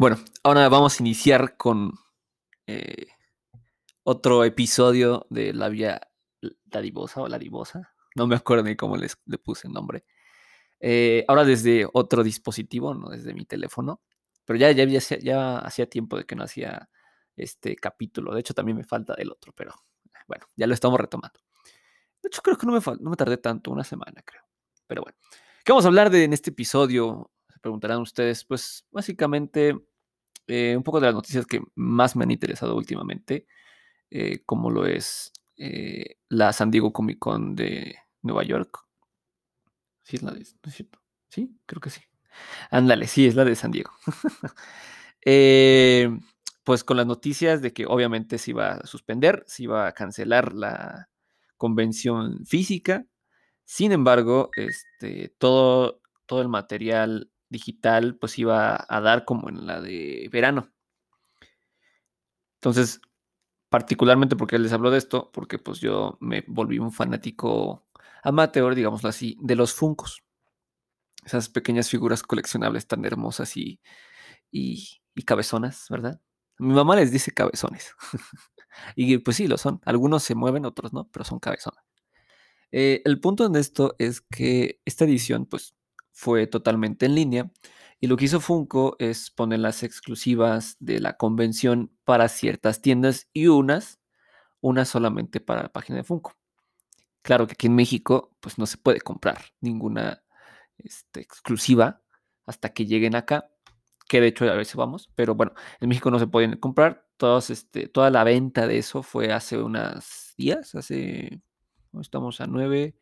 Bueno, ahora vamos a iniciar con eh, otro episodio de La Vía Dadivosa o La Divosa. No me acuerdo ni cómo les, le puse el nombre. Eh, ahora desde otro dispositivo, no desde mi teléfono. Pero ya, ya, ya hacía tiempo de que no hacía este capítulo. De hecho, también me falta del otro, pero bueno, ya lo estamos retomando. De hecho, creo que no me, no me tardé tanto, una semana, creo. Pero bueno, ¿qué vamos a hablar de en este episodio? Se preguntarán ustedes, pues básicamente eh, un poco de las noticias que más me han interesado últimamente, eh, como lo es eh, la San Diego Comic Con de Nueva York. Sí, es la de, ¿no es cierto? Sí, creo que sí. Ándale, sí, es la de San Diego. pues con las noticias de que obviamente se iba a suspender, se iba a cancelar la convención física. Sin embargo, este, todo, todo el material digital pues iba a dar como en la de verano. Entonces, particularmente porque les hablo de esto, porque pues yo me volví un fanático amateur, digámoslo así, de los Funcos. Esas pequeñas figuras coleccionables tan hermosas y, y, cabezonas, ¿verdad? Mi mamá les dice cabezones. y pues sí, lo son. Algunos se mueven, otros no, pero son cabezones. Eh, el punto de esto es que esta edición, pues, fue totalmente en línea. Y lo que hizo Funko es poner las exclusivas de la convención para ciertas tiendas y unas, unas solamente para la página de Funko. Claro que aquí en México, pues no se puede comprar ninguna este, exclusiva hasta que lleguen acá, que de hecho a si vamos, pero bueno, en México no se pueden comprar. Todos, este, toda la venta de eso fue hace unos días, hace, estamos a nueve,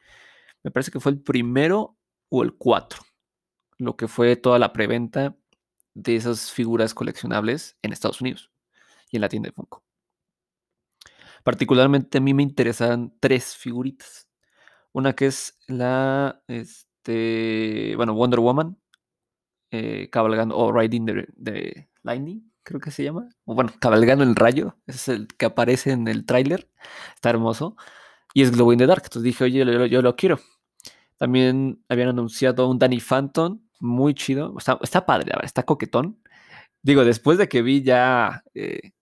me parece que fue el primero o el 4, lo que fue toda la preventa de esas figuras coleccionables en Estados Unidos y en la tienda de Funko. Particularmente a mí me interesan tres figuritas. Una que es la, este, bueno, Wonder Woman, eh, cabalgando, o Riding the, Lightning, creo que se llama. O bueno, cabalgando el rayo, ese es el que aparece en el tráiler, está hermoso. Y es Glow in the Dark, entonces dije, oye, yo lo quiero. También habían anunciado un Danny Phantom, muy chido. Está, está padre, la verdad, está coquetón. Digo, después de que vi ya eh,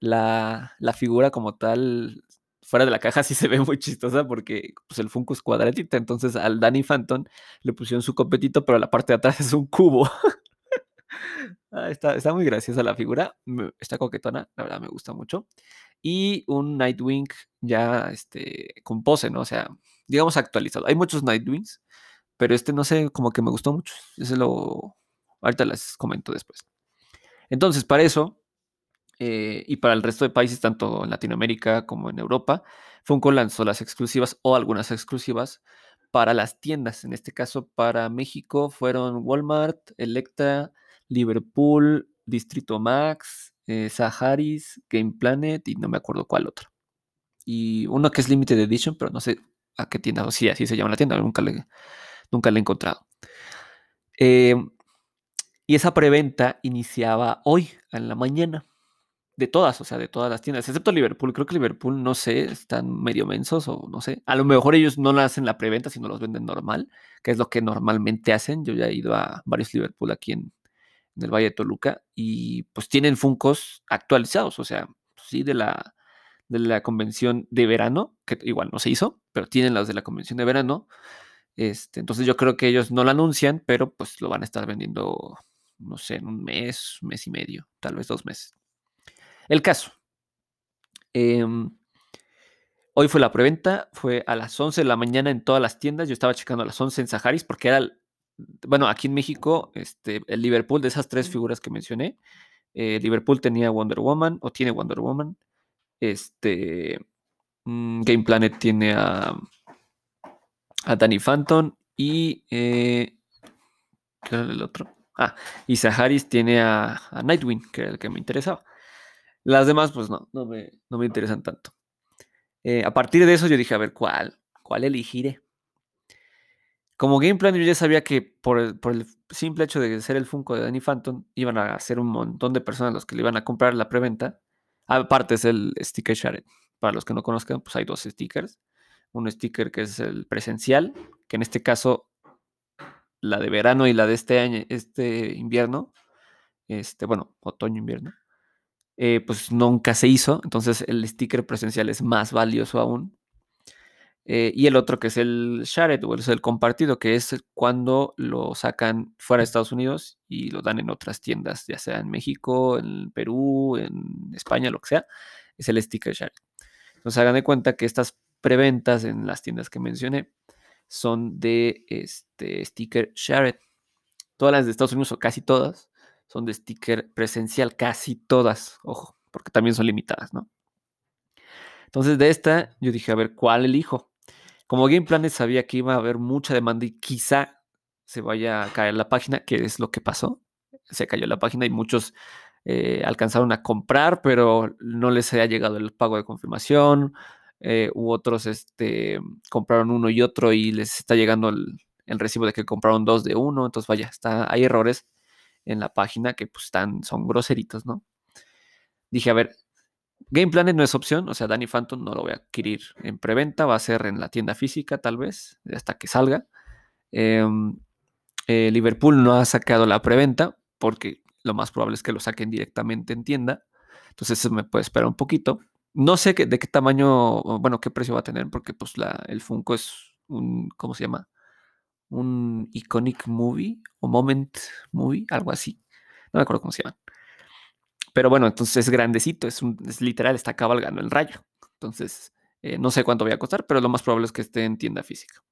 la, figura como tal fuera de la caja, sí se ve muy chistosa porque pues, el Funko es cuadratita. Entonces al Danny Phantom le pusieron su copetito, pero la parte de atrás es un cubo. Ah, está, está, muy graciosa la figura. Está coquetona, la verdad me gusta mucho. Y un Nightwing ya este, con pose, ¿no? O sea, digamos, actualizado. Hay muchos Nightwings, pero este no sé, como que me gustó mucho. Ese lo. Ahorita les comento después. Entonces, para eso, eh, y para el resto de países, tanto en Latinoamérica como en Europa, Funko lanzó las exclusivas o algunas exclusivas para las tiendas. En este caso, para México fueron Walmart, Electra, Liverpool, Distrito Max, eh, Saharis, Game Planet y no me acuerdo cuál otro. Y uno que es Limited Edition, pero no sé a qué tienda, o sí, así se llama la tienda, nunca le, nunca le he encontrado. Em, y esa preventa iniciaba hoy, en la mañana, de todas, o sea, de todas las tiendas, excepto Liverpool. Creo que Liverpool, no sé, están medio mensos o no sé. A lo mejor ellos no la hacen la preventa, sino los venden normal, que es lo que normalmente hacen. Yo ya he ido a varios Liverpool aquí en, en el Valle de Toluca y pues tienen Funcos actualizados, o sea, sí, de la, de la convención de verano, que igual no se hizo, pero tienen las de la convención de verano. Este, entonces yo creo que ellos no lo anuncian, pero pues lo van a estar vendiendo, no sé, en un mes, un mes y medio, tal vez dos meses. El caso. Em, hoy fue la preventa, fue a las 11 de la mañana en todas las tiendas. Yo estaba checando a las 11 en Saharis porque era, bueno, aquí en México, este, el Liverpool, de esas tres figuras que mencioné, eh, Liverpool tenía Wonder Woman o tiene Wonder Woman. Este, mm, Game Planet tiene a, a Danny Phantom y. Eh, ¿Qué era el otro? Ah, y Saharis tiene a, Nightwing, que era el que me interesaba. Las demás, pues no, no me, no me interesan tanto. Eh, a partir de eso yo dije, a ver, ¿cuál? ¿Cuál elegiré? Como Game Planet yo ya sabía que por el, por el, simple hecho de ser el Funko de Danny Phantom, iban a ser un montón de personas los que le iban a comprar la preventa. Aparte es el sticker share. Para los que no conozcan, pues hay dos stickers. Un sticker que es el presencial, que en este caso la de verano y la de este año, este invierno, este, bueno, otoño-invierno, eh, pues nunca se hizo, entonces el sticker presencial es más valioso aún. Eh, y el otro que es el shared o es el compartido, que es cuando lo sacan fuera de Estados Unidos y lo dan en otras tiendas, ya sea en México, en Perú, en España, lo que sea, es el sticker shared. Entonces hagan de cuenta que estas preventas en las tiendas que mencioné son de este sticker shared. Todas las de Estados Unidos, o casi todas, son de sticker presencial, casi todas, ojo, porque también son limitadas, ¿no? Entonces de esta yo dije, a ver, ¿cuál elijo? Como Game Planet sabía que iba a haber mucha demanda y quizá se vaya a caer la página, que es lo que pasó. Se cayó la página y muchos eh, alcanzaron a comprar, pero no les había llegado el pago de confirmación. Eh, u otros este, compraron uno y otro y les está llegando el, recibo de que compraron dos de uno. Entonces, vaya, está, hay errores en la página que pues están, son groseritos, ¿no? Dije, a ver, Game Planet no es opción, o sea, Danny Phantom no lo voy a adquirir en preventa, va a ser en la tienda física tal vez, hasta que salga. Em, eh, Liverpool no ha sacado la preventa porque lo más probable es que lo saquen directamente en tienda. Entonces eso me puede esperar un poquito. No sé de qué tamaño, bueno, qué precio va a tener, porque pues la, el Funko es un, ¿cómo se llama? Un Iconic Movie o Moment Movie, algo así. No me acuerdo cómo se llama. Pero bueno, entonces es grandecito, es, un, es literal, está cabalgando el rayo. Entonces, eh, no sé cuánto voy a costar, pero lo más probable es que esté en tienda física.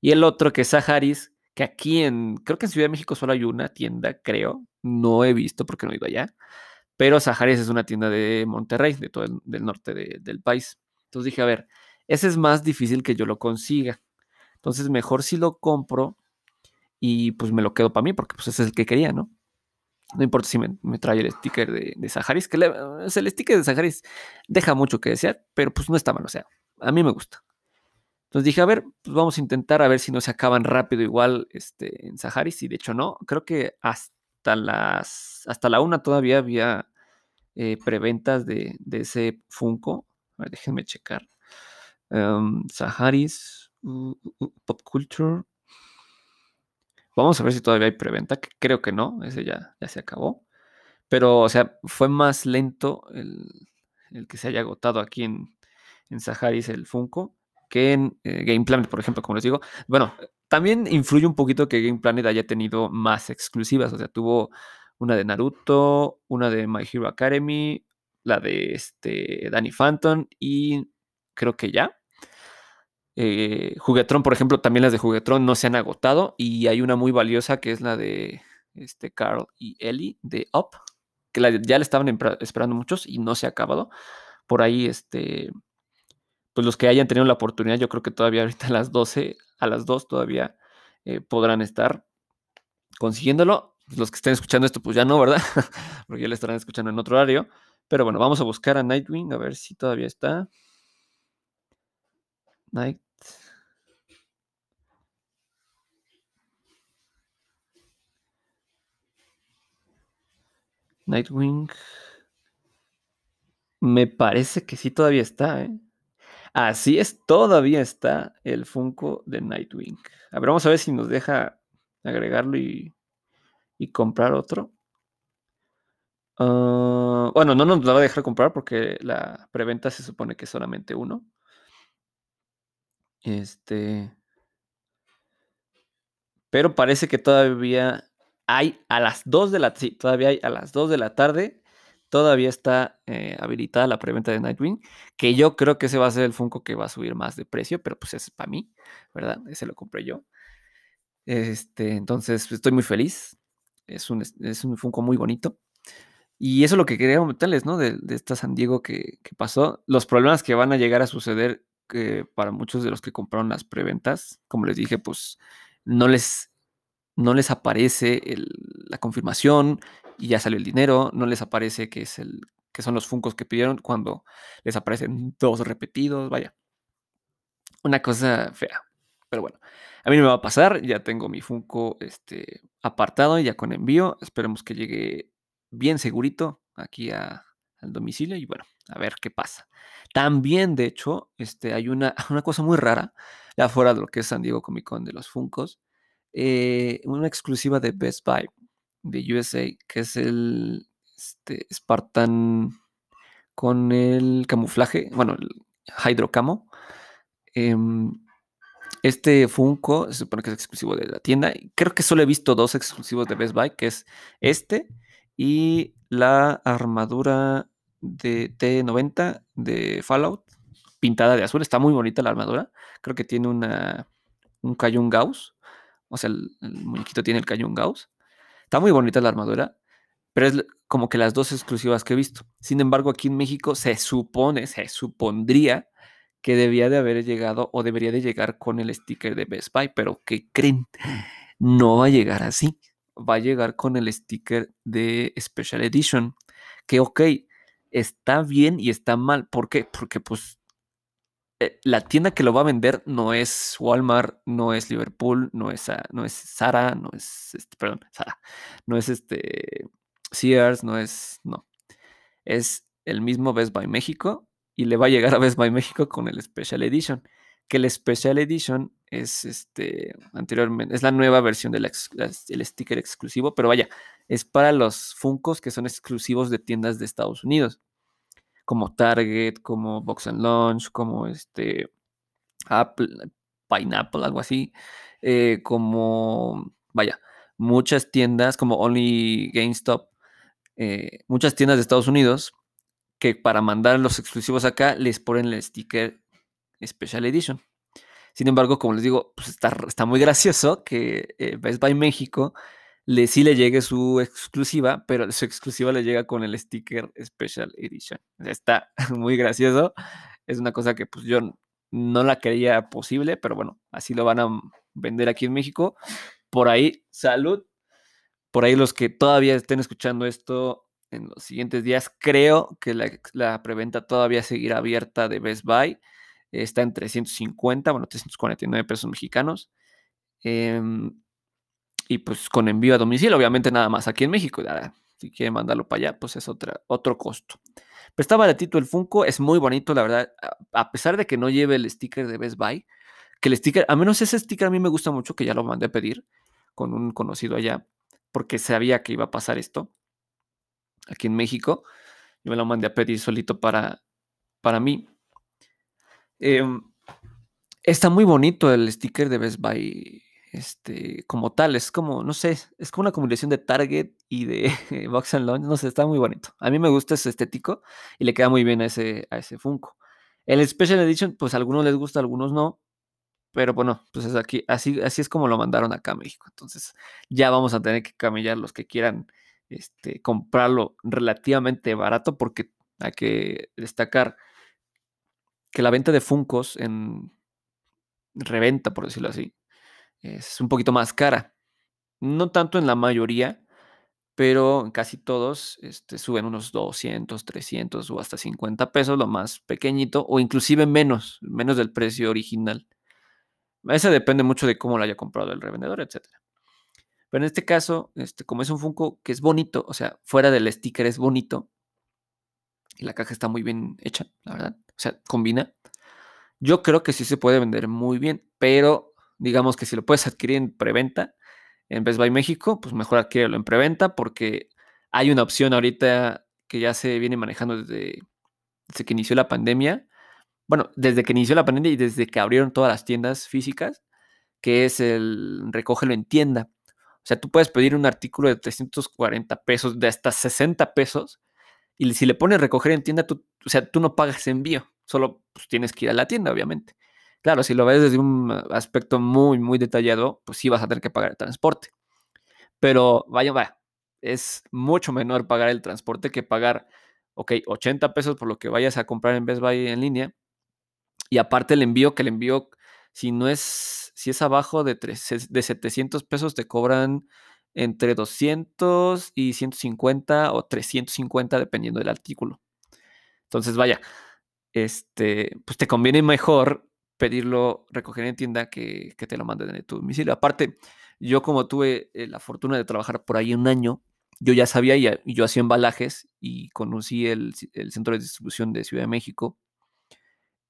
Y el otro que es Saharis, que aquí en, creo que en Ciudad de México solo hay una tienda, creo. No he visto porque no he ido allá. Pero Saharis es una tienda de Monterrey, de todo el del norte del país. Entonces dije, a ver, ese es más difícil que yo lo consiga. Entonces mejor si lo compro y pues me lo quedo para mí, porque pues ese es el que quería, ¿no? No importa si me, trae el sticker de, de Saharis, que el sticker de Saharis deja mucho que desear, pero pues no está mal, o sea, a mí me gusta. Entonces dije, a ver, pues vamos a intentar a ver si no se acaban rápido igual este, en Saharis, y de hecho no, creo que hasta las, hasta la una todavía había eh, preventas de, ese Funko. A ver, déjenme checar. Um, Saharis, uh, uh, uh, Pop Culture, Vamos a ver si todavía hay preventa, que creo que no, ese ya, ya se acabó. Pero, o sea, fue más lento el, que se haya agotado aquí en, en Saharis el Funko que en eh, Game Planet, por ejemplo, como les digo. Bueno, también influye un poquito que Game Planet haya tenido más exclusivas, o sea, tuvo una de Naruto, una de My Hero Academy, la de este Danny Phantom y creo que ya. Eh, Juguetron, por ejemplo, también las de Juguetron no se han agotado y hay una muy valiosa que es la de este, Carl y Ellie de Up, que ya le estaban esperando muchos y no se ha acabado. Por ahí, este, pues los que hayan tenido la oportunidad, yo creo que todavía ahorita a las 12, a las 2 todavía eh, podrán estar consiguiéndolo. Los que estén escuchando esto, pues ya no, ¿verdad? Porque ya le estarán escuchando en otro horario. Pero bueno, vamos a buscar a Nightwing, a ver si todavía está. Night Nightwing. Me parece que sí todavía está, ¿eh? Así es, todavía está el Funko de Nightwing. A ver, vamos a ver si nos deja agregarlo y, comprar otro. Ah, bueno, no nos lo va a dejar comprar porque la preventa se supone que es solamente uno. Este. Pero parece que todavía hay a las 2 de la todavía hay a las 2 de la tarde. Todavía está eh, habilitada la preventa de Nightwing, que yo creo que ese va a ser el Funko que va a subir más de precio, pero pues es para mí, ¿verdad? Ese lo compré yo. Este, entonces estoy muy feliz. Es un, es un Funko muy bonito. Y eso es lo que quería comentarles, ¿no? De, esta San Diego que, pasó. Los problemas que van a llegar a suceder que para muchos de los que compraron las preventas, como les dije, pues no les no les aparece la confirmación y ya salió el dinero, no les aparece que, es el, que son los funcos que pidieron cuando les aparecen dos repetidos, vaya. Una cosa fea. Pero bueno, a mí no me va a pasar, ya tengo mi Funko este, apartado, ya con envío, esperemos que llegue bien segurito aquí al domicilio y bueno, a ver qué pasa. También, de hecho, este, hay una, una cosa muy rara, afuera de lo que es San Diego Comic Con de los Funcos, eh, una exclusiva de Best Buy. de USA, que es el este, Spartan con el camuflaje, bueno, el Hydro Camo. Em, este Funko se supone que es exclusivo de la tienda. Creo que solo he visto dos exclusivos de Best Buy, que es este y la armadura de T90 de Fallout, pintada de azul. Está muy bonita la armadura. Creo que tiene una, un Cayun Gauss. O sea, el, muñequito tiene el Cayun Gauss. Está muy bonita la armadura, pero es como que las dos exclusivas que he visto. Sin embargo, aquí en México se supone, se supondría que debía de haber llegado o debería de llegar con el sticker de Best Buy, pero ¿qué creen? No va a llegar así. Va a llegar con el sticker de Special Edition. Que ok, está bien y está mal. ¿Por qué? Porque pues eh, la tienda que lo va a vender no es Walmart, no es Liverpool, no es, no es Zara, no es, este, perdón, Zara, no es este Sears, no es, no. Es el mismo Best Buy México y le va a llegar a Best Buy México con el Special Edition. Que el Special Edition es este anteriormente, es la nueva versión del sticker exclusivo, pero vaya, es para los Funcos que son exclusivos de tiendas de Estados Unidos como Target, como Box and Launch, como este Apple, Pineapple, algo así, eh, como, vaya, muchas tiendas como Only GameStop, eh, muchas tiendas de Estados Unidos que para mandar los exclusivos acá les ponen el sticker Special Edition. Sin embargo, como les digo, pues está, muy gracioso que eh, Best Buy México le, sí le llegue su exclusiva, pero su exclusiva le llega con el sticker Special Edition. Está muy gracioso. Es una cosa que pues yo no la creía posible, pero bueno, así lo van a vender aquí en México. Por ahí, salud. Por ahí los que todavía estén escuchando esto en los siguientes días, creo que la, preventa todavía seguirá abierta de Best Buy. Está en 350, bueno, 349 pesos mexicanos. Eh, y pues con envío a domicilio, obviamente nada más aquí en México. Si quieren mandarlo para allá, pues es otra, otro costo. Pero está baratito el Funko, es muy bonito, la verdad. A pesar de que no lleve el sticker de Best Buy, que el sticker, a menos ese sticker a mí me gusta mucho, que ya lo mandé a pedir con un conocido allá, porque sabía que iba a pasar esto aquí en México. Yo me lo mandé a pedir solito para, para mí. Em, está muy bonito el sticker de Best Buy este, como tal, es como, no sé, es como una combinación de Target y de Box and Launch, no sé, está muy bonito. A mí me gusta ese estético y le queda muy bien a ese, a ese Funko. El Special Edition, pues a algunos les gusta, a algunos no, pero bueno, pues es aquí, así, así es como lo mandaron acá a México. Entonces ya vamos a tener que camellar los que quieran este, comprarlo relativamente barato porque hay que destacar que la venta de Funcos en reventa, por decirlo así, es un poquito más cara. No tanto en la mayoría, pero casi todos este, suben unos 200, 300 o hasta 50 pesos, lo más pequeñito, o inclusive menos, menos del precio original. Ese depende mucho de cómo lo haya comprado el revendedor, etc. Pero en este caso, este, como es un Funko que es bonito, o sea, fuera del sticker es bonito, y la caja está muy bien hecha, la verdad, o sea, combina. Yo creo que sí se puede vender muy bien, pero digamos que si lo puedes adquirir en preventa en Best Buy México, pues mejor adquirirlo en preventa porque hay una opción ahorita que ya se viene manejando desde, que inició la pandemia. Bueno, desde que inició la pandemia y desde que abrieron todas las tiendas físicas, que es el recógelo en tienda. O sea, tú puedes pedir un artículo de 340 pesos, de hasta 60 pesos, y si le pones recoger en tienda, tú, o sea, tú no pagas envío, solo pues, tienes que ir a la tienda, obviamente. Claro, si lo ves desde un aspecto muy, muy detallado, pues sí vas a tener que pagar el transporte. Pero vaya, vaya, es mucho menor pagar el transporte que pagar, ok, 80 pesos por lo que vayas a comprar en Best Buy en línea. Y aparte el envío, que el envío, si no es, si es abajo de, de 700 pesos, te cobran entre 200 y 150 o 350 dependiendo del artículo. Entonces, vaya, este, pues te conviene mejor pedirlo, recoger en tienda que, te lo manden en tu domicilio. Aparte, yo como tuve eh, la fortuna de trabajar por ahí un año, yo ya sabía y, yo hacía embalajes y conocí el, centro de distribución de Ciudad de México.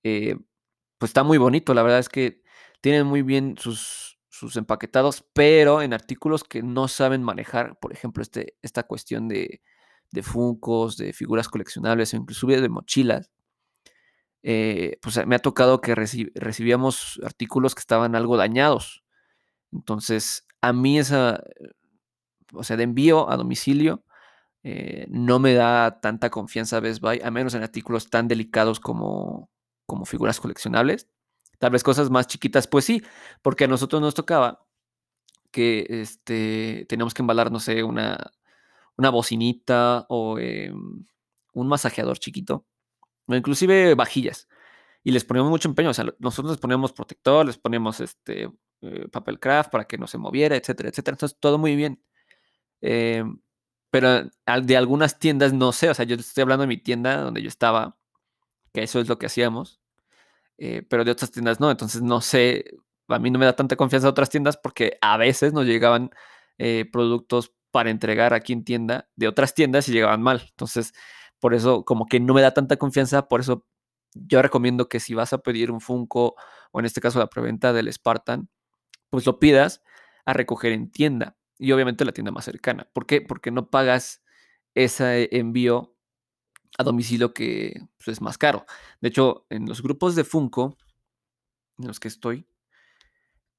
Eh, pues está muy bonito, la verdad es que tienen muy bien sus, sus empaquetados, pero en artículos que no saben manejar, por ejemplo, este, esta cuestión de, de funcos, de figuras coleccionables, inclusive de mochilas. Eh, pues me ha tocado que recibíamos artículos que estaban algo dañados. Entonces, a mí esa, o sea, de envío a domicilio, eh, no me da tanta confianza Best Buy, a menos en artículos tan delicados como, como figuras coleccionables. Tal vez cosas más chiquitas, pues sí, porque a nosotros nos tocaba que este, teníamos que embalar, no sé, una, una bocinita o em, un masajeador chiquito, inclusive vajillas. Y les poníamos mucho empeño, o sea, nosotros les poníamos protector, les poníamos este, eh, papel craft para que no se moviera, etcétera, etcétera. Entonces, todo muy bien. Em, pero de algunas tiendas no sé, o sea, yo estoy hablando de mi tienda donde yo estaba, que eso es lo que hacíamos, eh, pero de otras tiendas no, entonces no sé, a mí no me da tanta confianza a otras tiendas porque a veces nos llegaban eh, productos para entregar aquí en tienda de otras tiendas y llegaban mal, entonces por eso como que no me da tanta confianza, por eso yo recomiendo que si vas a pedir un Funko o en este caso la preventa del Spartan, pues lo pidas a recoger en tienda y obviamente la tienda más cercana. ¿Por qué? Porque no pagas ese envío a domicilio que pues, es más caro. De hecho, en los grupos de Funko, en los que estoy,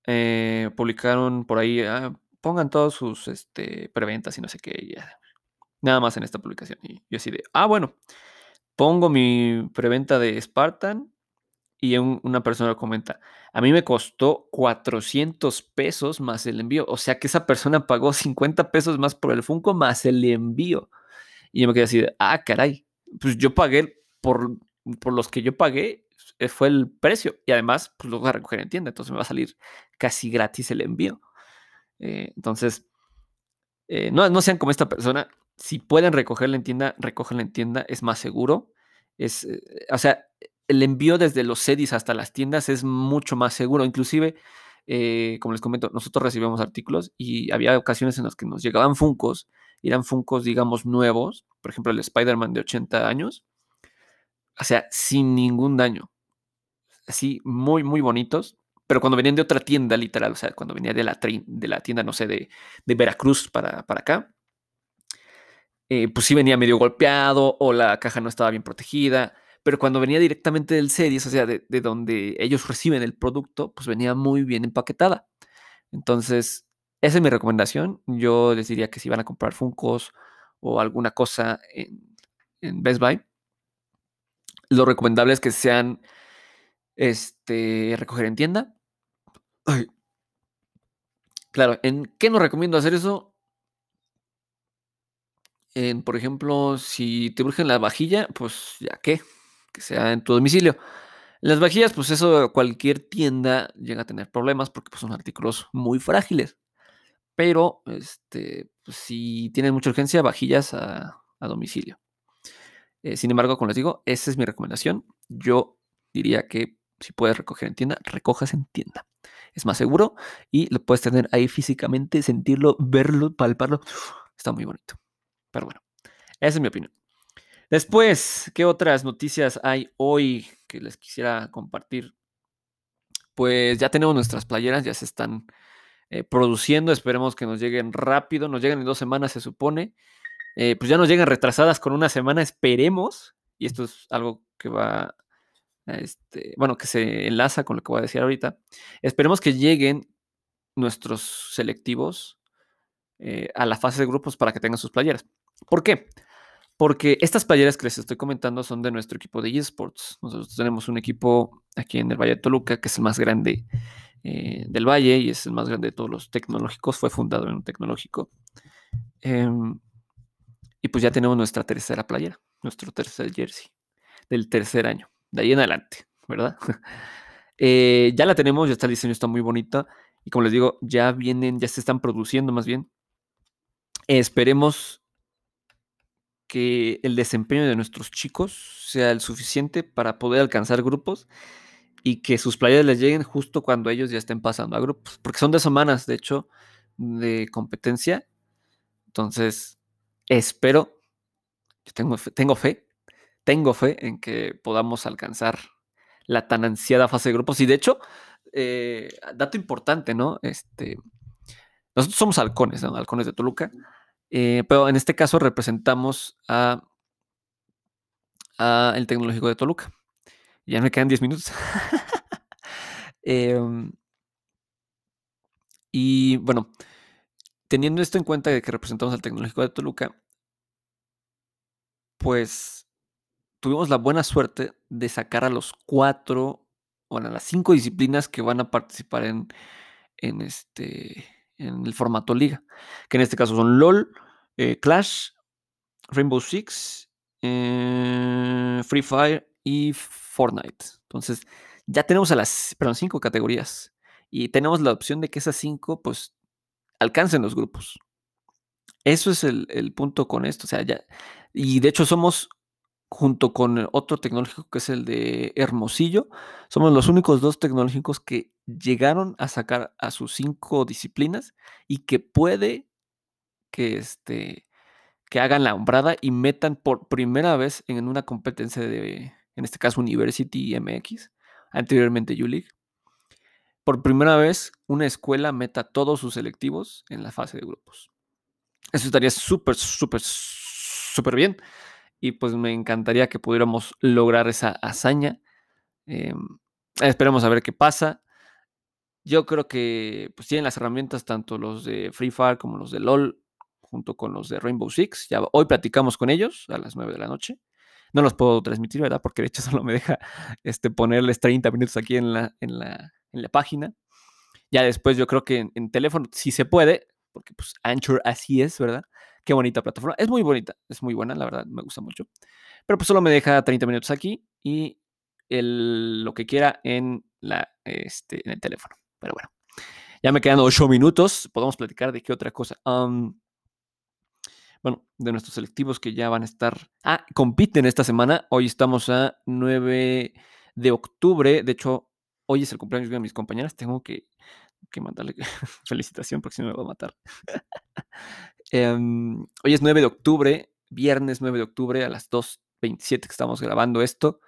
eh, publicaron por ahí, ah, pongan todos sus este, preventas y no sé qué, nada más en esta publicación. Y yo así de, ah, bueno, pongo mi preventa de Spartan y una persona comenta, a mí me costó 400 pesos más el envío. O sea que esa persona pagó 50 pesos más por el Funko más el envío. Y yo me quedé así de, ah, caray, pues yo pagué por, por los que yo pagué, eh, fue el precio. Y además, pues lo voy a recoger en tienda, entonces me va a salir casi gratis el envío. Eh, entonces, eh, no, no sean como esta persona. Si pueden recogerla en tienda, recógenla en tienda, es más seguro. Es, o sea, el envío desde los CEDIS hasta las tiendas es mucho más seguro. Inclusive, eh, como les comento, nosotros recibimos artículos y había ocasiones en las que nos llegaban Funcos, eran Funcos, digamos, nuevos, por ejemplo, el Spider-Man de 80 años, o sea, sin ningún daño. Así, muy, muy bonitos. Pero cuando venían de otra tienda, literal, o sea, cuando venía de la, de la tienda, no sé, de, Veracruz para, para acá, eh, pues sí venía medio golpeado o la caja no estaba bien protegida pero cuando venía directamente del CEDIS, o sea, de, donde ellos reciben el producto, pues venía muy bien empaquetada. Entonces, esa es mi recomendación. Yo les diría que si van a comprar Funcos o alguna cosa en, Best Buy, lo recomendable es que sean este, recoger en tienda. Claro, ¿en qué nos recomiendo hacer eso? En, por ejemplo, si te urgen la vajilla, pues ya qué, que sea en tu domicilio. Las vajillas, pues eso cualquier tienda llega a tener problemas porque pues, son artículos muy frágiles. Pero este, pues, si tienen mucha urgencia, vajillas a, domicilio. Eh, sin embargo, como les digo, esa es mi recomendación. Yo diría que si puedes recoger en tienda, recojas en tienda. Es más seguro y lo puedes tener ahí físicamente, sentirlo, verlo, palparlo. Está muy bonito. Pero bueno, esa es mi opinión. Después, ¿qué otras noticias hay hoy que les quisiera compartir? Pues ya tenemos nuestras playeras, ya se están eh, produciendo, esperemos que nos lleguen rápido, nos lleguen en dos semanas se supone, eh, pues ya nos llegan retrasadas con una semana, esperemos, y esto es algo que va, este, bueno, que se enlaza con lo que voy a decir ahorita, esperemos que lleguen nuestros selectivos eh, a la fase de grupos para que tengan sus playeras. ¿Por qué? porque estas playeras que les estoy comentando son de nuestro equipo de eSports. Nosotros tenemos un equipo aquí en el Valle de Toluca, que es el más grande eh, del Valle y es el más grande de todos los tecnológicos. Fue fundado en un tecnológico. Em, y pues ya tenemos nuestra tercera playera, nuestro tercer jersey del tercer año, de ahí en adelante, ¿verdad? Eh, ya la tenemos, ya está el diseño, está muy bonita. Y como les digo, ya vienen, ya se están produciendo más bien. Esperemos que el desempeño de nuestros chicos sea el suficiente para poder alcanzar grupos y que sus playas les lleguen justo cuando ellos ya estén pasando a grupos, porque son de semanas, de hecho, de competencia. Entonces, espero, yo tengo fe, tengo fe, tengo fe en que podamos alcanzar la tan ansiada fase de grupos. Y de hecho, eh, dato importante, ¿no? Este, nosotros somos halcones, ¿no? Halcones de Toluca. Eh, pero en este caso representamos a, a, el Tecnológico de Toluca. Ya me quedan 10 minutos. eh, y bueno, teniendo esto en cuenta de que representamos al Tecnológico de Toluca, pues tuvimos la buena suerte de sacar a los cuatro, bueno, a las cinco disciplinas que van a participar en, en, este, en el formato liga, que en este caso son LOL, eh, Clash, Rainbow Six, eh, Free Fire y Fortnite. Entonces, ya tenemos a las, cinco categorías y tenemos la opción de que esas cinco, pues, alcancen los grupos. Eso es el, el punto con esto. O sea, ya, y de hecho somos junto con otro tecnológico que es el de Hermosillo, somos los únicos dos tecnológicos que llegaron a sacar a sus cinco disciplinas y que puede que, este, que hagan la hombrada y metan por primera vez en una competencia de, en este caso, University MX, anteriormente U-League. Por primera vez, una escuela meta todos sus selectivos en la fase de grupos. Eso estaría súper, súper, súper bien y pues me encantaría que pudiéramos lograr esa hazaña. Eh, esperemos a ver qué pasa. Yo creo que pues tienen las herramientas tanto los de Free Fire como los de LOL junto con los de Rainbow Six. Ya hoy platicamos con ellos a las 9 de la noche. No los puedo transmitir, ¿verdad? Porque de hecho solo me deja este, ponerles 30 minutos aquí en la, en la, en la página. Ya después yo creo que en, en teléfono sí se puede, porque pues Anchor así es, ¿verdad? Qué bonita plataforma. Es muy bonita, es muy buena, la verdad, me gusta mucho. Pero pues solo me deja 30 minutos aquí y el, lo que quiera en, la, este, en el teléfono. Pero bueno, ya me quedan 8 minutos. Podemos platicar de qué otra cosa. Um, bueno, de nuestros selectivos que ya van a estar. Ah, compiten esta semana. Hoy estamos a 9 de octubre. De hecho, hoy es el cumpleaños de mis compañeras. Tengo que, que mandarle felicitación porque si no me va a matar. Um, hoy es 9 de octubre, viernes 9 de octubre a las 2.27 que estamos grabando esto.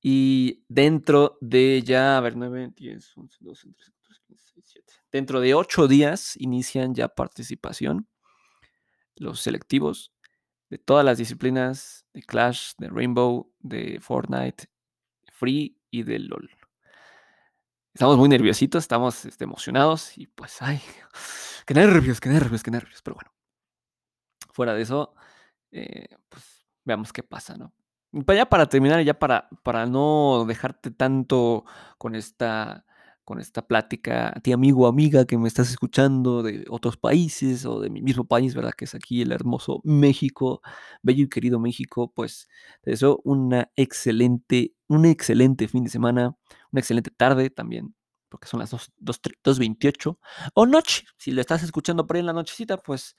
Y dentro de ya, a ver, 9, 10, 11, 12, 13, 14, 15, 16, 17. Dentro de 8 días inician ya participación los selectivos de todas las disciplinas de Clash, de Rainbow, de Fortnite, Free y de LOL. Estamos muy nerviositos, estamos este, emocionados y pues, ay, qué nervios, qué nervios, qué nervios. Pero bueno, fuera de eso, eh, pues veamos qué pasa, ¿no? Ya para terminar, ya para, para no dejarte tanto con esta, con esta plática, a ti amigo amiga que me estás escuchando de otros países o de mi mismo país, ¿verdad? Que es aquí el hermoso México, bello y querido México, pues te deseo una excelente, un excelente fin de semana, una excelente tarde también, porque son las 2.28, o noche, si lo estás escuchando por ahí en la nochecita, pues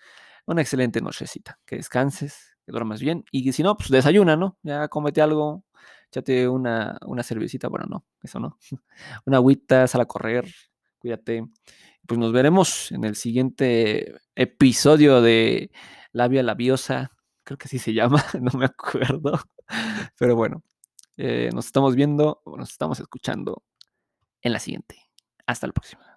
una excelente nochecita, que descanses, que duermas bien, y si no, pues desayuna, ¿no? Ya comete algo, échate una, una cervecita, bueno, no, eso no, una agüita, sal a correr, cuídate, pues nos veremos en el siguiente episodio de Labia Labiosa, creo que así se llama, no me acuerdo, pero bueno, eh, nos estamos viendo, nos estamos escuchando en la siguiente. Hasta la próxima.